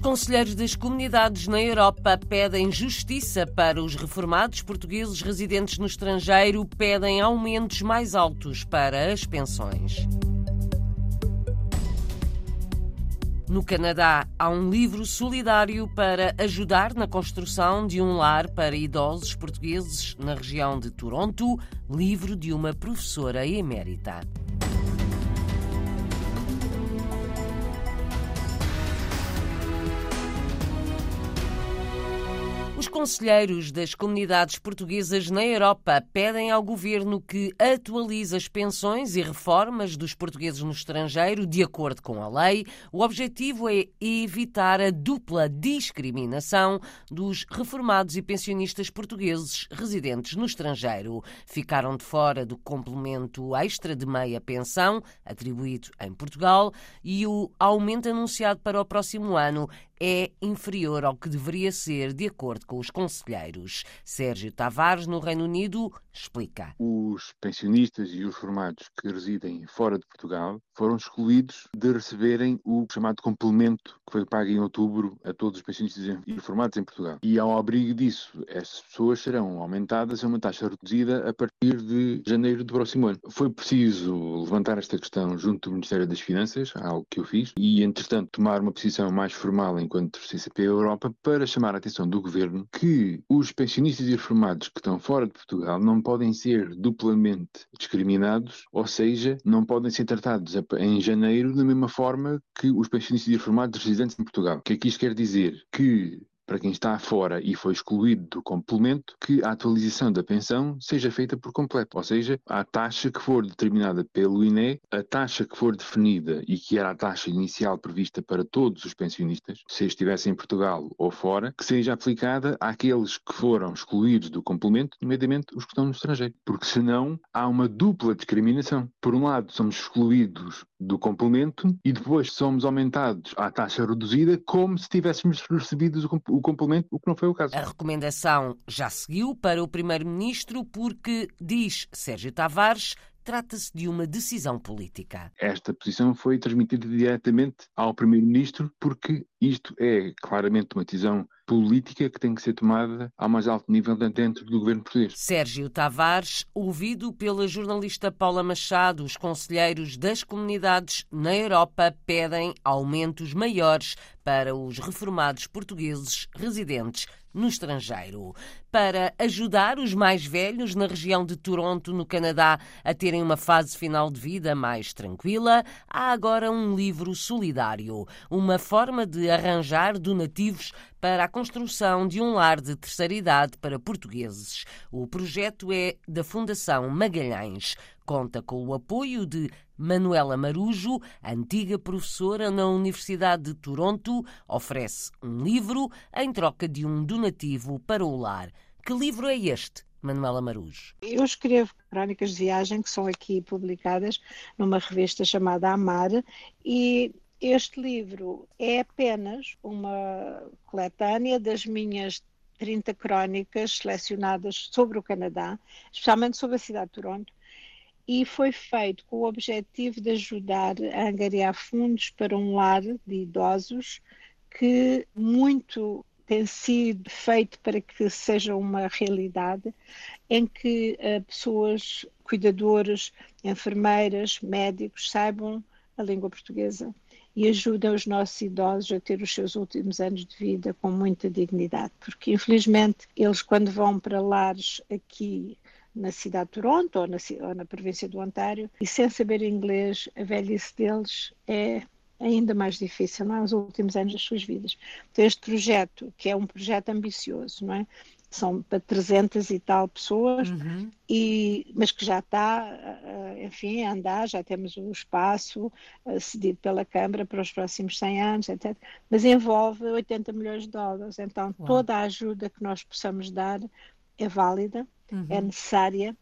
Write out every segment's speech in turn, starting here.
conselheiros das comunidades na Europa pedem justiça para os reformados portugueses residentes no estrangeiro, pedem aumentos mais altos para as pensões. No Canadá, há um livro solidário para ajudar na construção de um lar para idosos portugueses na região de Toronto, livro de uma professora emérita. Conselheiros das comunidades portuguesas na Europa pedem ao governo que atualize as pensões e reformas dos portugueses no estrangeiro de acordo com a lei. O objetivo é evitar a dupla discriminação dos reformados e pensionistas portugueses residentes no estrangeiro. Ficaram de fora do complemento extra de meia pensão atribuído em Portugal e o aumento anunciado para o próximo ano é inferior ao que deveria ser, de acordo com os conselheiros. Sérgio Tavares, no Reino Unido, explica. Os pensionistas e os formados que residem fora de Portugal foram excluídos de receberem o chamado complemento que foi pago em outubro a todos os pensionistas e formados em Portugal. E ao abrigo disso, essas pessoas serão aumentadas a uma taxa reduzida a partir de janeiro do próximo ano. Foi preciso levantar esta questão junto do Ministério das Finanças, algo que eu fiz, e entretanto tomar uma posição mais formal em enquanto CCP Europa para chamar a atenção do Governo que os pensionistas e reformados que estão fora de Portugal não podem ser duplamente discriminados, ou seja, não podem ser tratados em janeiro da mesma forma que os pensionistas e reformados residentes em Portugal. O que é que isto quer dizer? Que para quem está fora e foi excluído do complemento, que a atualização da pensão seja feita por completo, ou seja, a taxa que for determinada pelo INE, a taxa que for definida e que era a taxa inicial prevista para todos os pensionistas, se estivessem em Portugal ou fora, que seja aplicada àqueles que foram excluídos do complemento, nomeadamente os que estão no estrangeiro, porque senão há uma dupla discriminação. Por um lado, somos excluídos do complemento e depois somos aumentados à taxa reduzida como se tivéssemos recebido o o complemento, o que não foi o caso. A recomendação já seguiu para o Primeiro-Ministro porque, diz Sérgio Tavares, trata-se de uma decisão política. Esta posição foi transmitida diretamente ao Primeiro-Ministro porque isto é claramente uma decisão política que tem que ser tomada ao mais alto nível dentro do governo português. Sérgio Tavares, ouvido pela jornalista Paula Machado, os conselheiros das comunidades na Europa pedem aumentos maiores para os reformados portugueses residentes no estrangeiro, para ajudar os mais velhos na região de Toronto, no Canadá, a terem uma fase final de vida mais tranquila, há agora um livro solidário, uma forma de arranjar donativos para a construção de um lar de terceira idade para portugueses. O projeto é da Fundação Magalhães. Conta com o apoio de Manuela Marujo, antiga professora na Universidade de Toronto, oferece um livro em troca de um donativo para o lar. Que livro é este? Manuela Marujo. Eu escrevo crónicas de viagem que são aqui publicadas numa revista chamada Amar e este livro é apenas uma coletânea das minhas 30 crónicas selecionadas sobre o Canadá, especialmente sobre a cidade de Toronto, e foi feito com o objetivo de ajudar a angariar fundos para um lar de idosos que muito tem sido feito para que seja uma realidade, em que uh, pessoas, cuidadores, enfermeiras, médicos saibam a língua portuguesa e ajudem os nossos idosos a ter os seus últimos anos de vida com muita dignidade, porque infelizmente eles quando vão para lares aqui na cidade de Toronto ou na, ou na província do Ontário e sem saber inglês, a velhice deles é ainda mais difícil, não é? Os últimos anos das suas vidas. Então, este projeto, que é um projeto ambicioso, não é? São para 300 e tal pessoas, uhum. e, mas que já está, enfim, a andar, já temos o espaço cedido pela Câmara para os próximos 100 anos, etc. Mas envolve 80 milhões de dólares. Então, Uau. toda a ajuda que nós possamos dar é válida uhum. é necessária.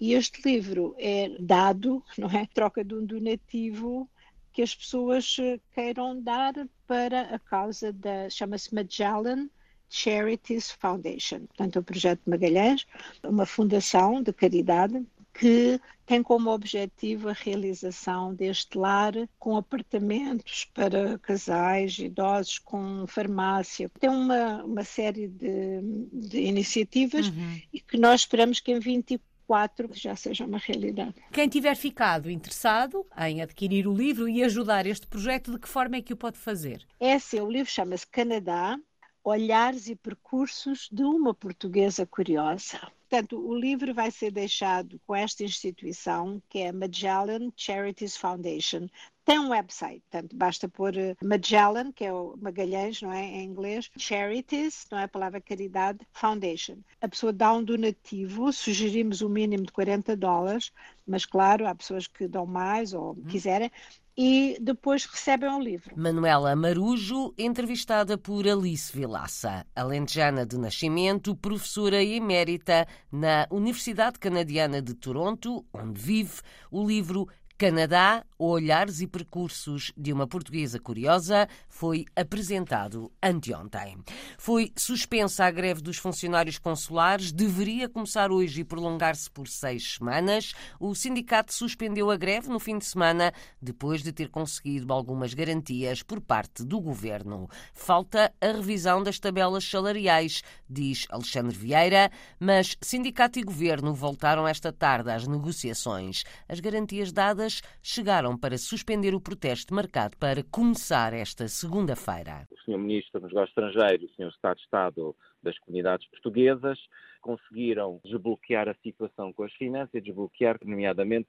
E este livro é dado, não é? Troca de um donativo que as pessoas eh, queiram dar para a causa da, chama-se Magellan Charities Foundation. Portanto, o projeto Magalhães, uma fundação de caridade que tem como objetivo a realização deste lar com apartamentos para casais, idosos, com farmácia. Tem uma, uma série de, de iniciativas uhum. e que nós esperamos que em 24 já seja uma realidade. Quem tiver ficado interessado em adquirir o livro e ajudar este projeto, de que forma é que o pode fazer? É assim, o livro chama-se Canadá, Olhares e Percursos de uma Portuguesa Curiosa. Portanto, o livro vai ser deixado com esta instituição, que é a Magellan Charities Foundation. Tem um website, portanto, basta pôr eh, Magellan, que é o Magalhães, não é, em inglês, Charities, não é a palavra caridade, Foundation. A pessoa dá um donativo, sugerimos o um mínimo de 40 dólares, mas claro, há pessoas que dão mais ou hum. quiserem, e depois recebem o livro. Manuela Marujo, entrevistada por Alice Vilaça, alentejana de nascimento, professora emérita na Universidade Canadiana de Toronto, onde vive. O livro Canadá, Olhares e Percursos de uma Portuguesa Curiosa foi apresentado anteontem. Foi suspensa a greve dos funcionários consulares, deveria começar hoje e prolongar-se por seis semanas. O sindicato suspendeu a greve no fim de semana, depois de ter conseguido algumas garantias por parte do governo. Falta a revisão das tabelas salariais, diz Alexandre Vieira, mas sindicato e governo voltaram esta tarde às negociações. As garantias dadas chegaram para suspender o protesto marcado para começar esta segunda-feira. O Sr. Ministro dos Negócios Estrangeiros o Sr. Estado de Estado das Comunidades Portuguesas conseguiram desbloquear a situação com as finanças, desbloquear, nomeadamente,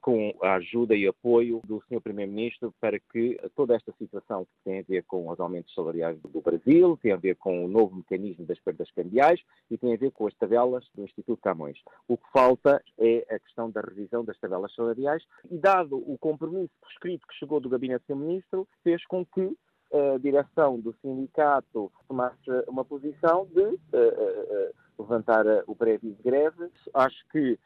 com a ajuda e apoio do Sr. Primeiro-Ministro para que toda esta situação que tem a ver com os aumentos salariais do Brasil, tem a ver com o novo mecanismo das perdas cambiais e tem a ver com as tabelas do Instituto Camões. O que falta é a questão da revisão das tabelas salariais e, dado o compromisso prescrito que chegou do Gabinete do Ministro, fez com que a direção do sindicato tomasse uma posição de uh, uh, levantar o prévio de greve. Acho que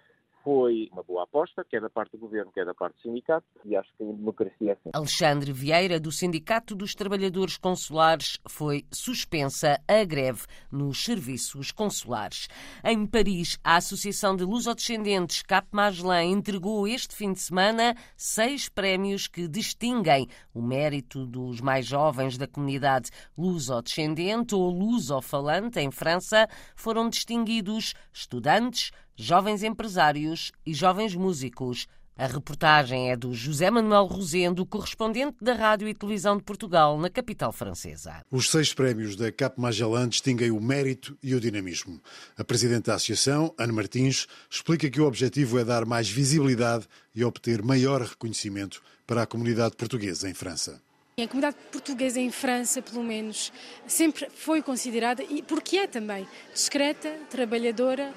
foi uma boa aposta, quer da parte do governo, quer da parte do sindicato, e acho que em democracia é assim. Alexandre Vieira, do Sindicato dos Trabalhadores Consulares, foi suspensa a greve nos serviços consulares. Em Paris, a Associação de Lusodescendentes Cap Magellan entregou este fim de semana seis prémios que distinguem o mérito dos mais jovens da comunidade lusodescendente ou lusofalante em França. Foram distinguidos estudantes, jovens empresários e jovens músicos. A reportagem é do José Manuel Rosendo, correspondente da Rádio e Televisão de Portugal, na capital francesa. Os seis prémios da Cap Magellan distinguem o mérito e o dinamismo. A presidente da associação, Ana Martins, explica que o objetivo é dar mais visibilidade e obter maior reconhecimento para a comunidade portuguesa em França. A comunidade portuguesa em França, pelo menos, sempre foi considerada, e porque é também, discreta, trabalhadora,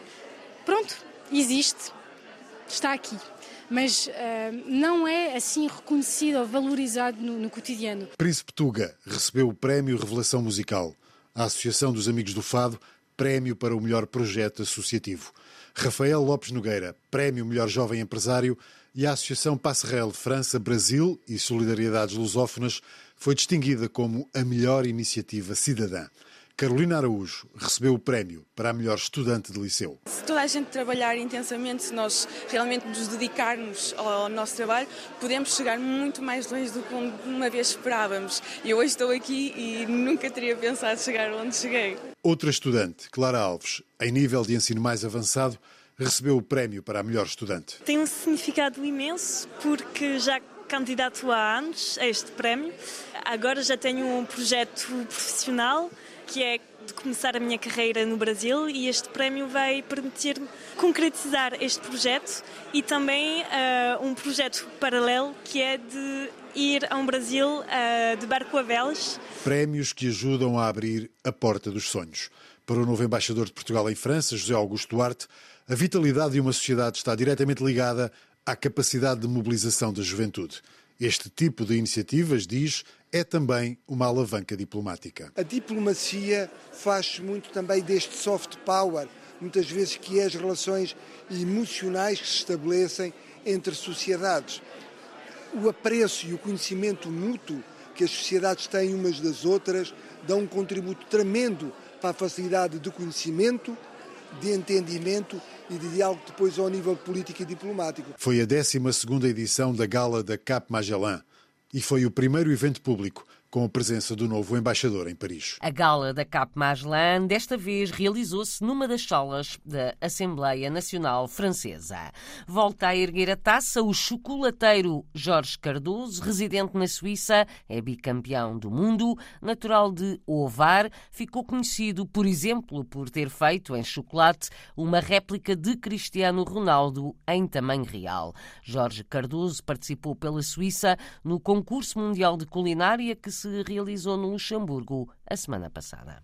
pronto, existe, está aqui. Mas uh, não é assim reconhecido ou valorizado no, no cotidiano. Príncipe Tuga recebeu o Prémio Revelação Musical. A Associação dos Amigos do Fado, Prémio para o Melhor Projeto Associativo. Rafael Lopes Nogueira, Prémio Melhor Jovem Empresário. E a Associação Passerelle França, Brasil e Solidariedades Lusófonas foi distinguida como a melhor iniciativa cidadã. Carolina Araújo recebeu o prémio para a melhor estudante de liceu. Se toda a gente trabalhar intensamente, se nós realmente nos dedicarmos ao nosso trabalho, podemos chegar muito mais longe do que uma vez esperávamos. E eu hoje estou aqui e nunca teria pensado chegar onde cheguei. Outra estudante, Clara Alves, em nível de ensino mais avançado, recebeu o prémio para a melhor estudante. Tem um significado imenso porque já candidato há anos a este prémio. Agora já tenho um projeto profissional que é de começar a minha carreira no Brasil e este prémio vai permitir-me concretizar este projeto e também uh, um projeto paralelo que é de ir a um Brasil uh, de barco a velas. Prémios que ajudam a abrir a porta dos sonhos. Para o novo embaixador de Portugal em França, José Augusto Duarte, a vitalidade de uma sociedade está diretamente ligada à capacidade de mobilização da juventude. Este tipo de iniciativas, diz, é também uma alavanca diplomática. A diplomacia faz muito também deste soft power, muitas vezes que é as relações emocionais que se estabelecem entre sociedades. O apreço e o conhecimento mútuo que as sociedades têm umas das outras dão um contributo tremendo para a facilidade de conhecimento de entendimento e de diálogo depois ao nível político e diplomático. Foi a 12 edição da Gala da Cap Magellan e foi o primeiro evento público com a presença do novo embaixador em Paris. A gala da Cap Magellan desta vez realizou-se numa das salas da Assembleia Nacional Francesa. Volta a erguer a taça o chocolateiro Jorge Cardoso, residente na Suíça, é bicampeão do mundo, natural de Ovar, ficou conhecido, por exemplo, por ter feito em chocolate uma réplica de Cristiano Ronaldo em tamanho real. Jorge Cardoso participou pela Suíça no concurso mundial de culinária que se se realizou no Luxemburgo a semana passada.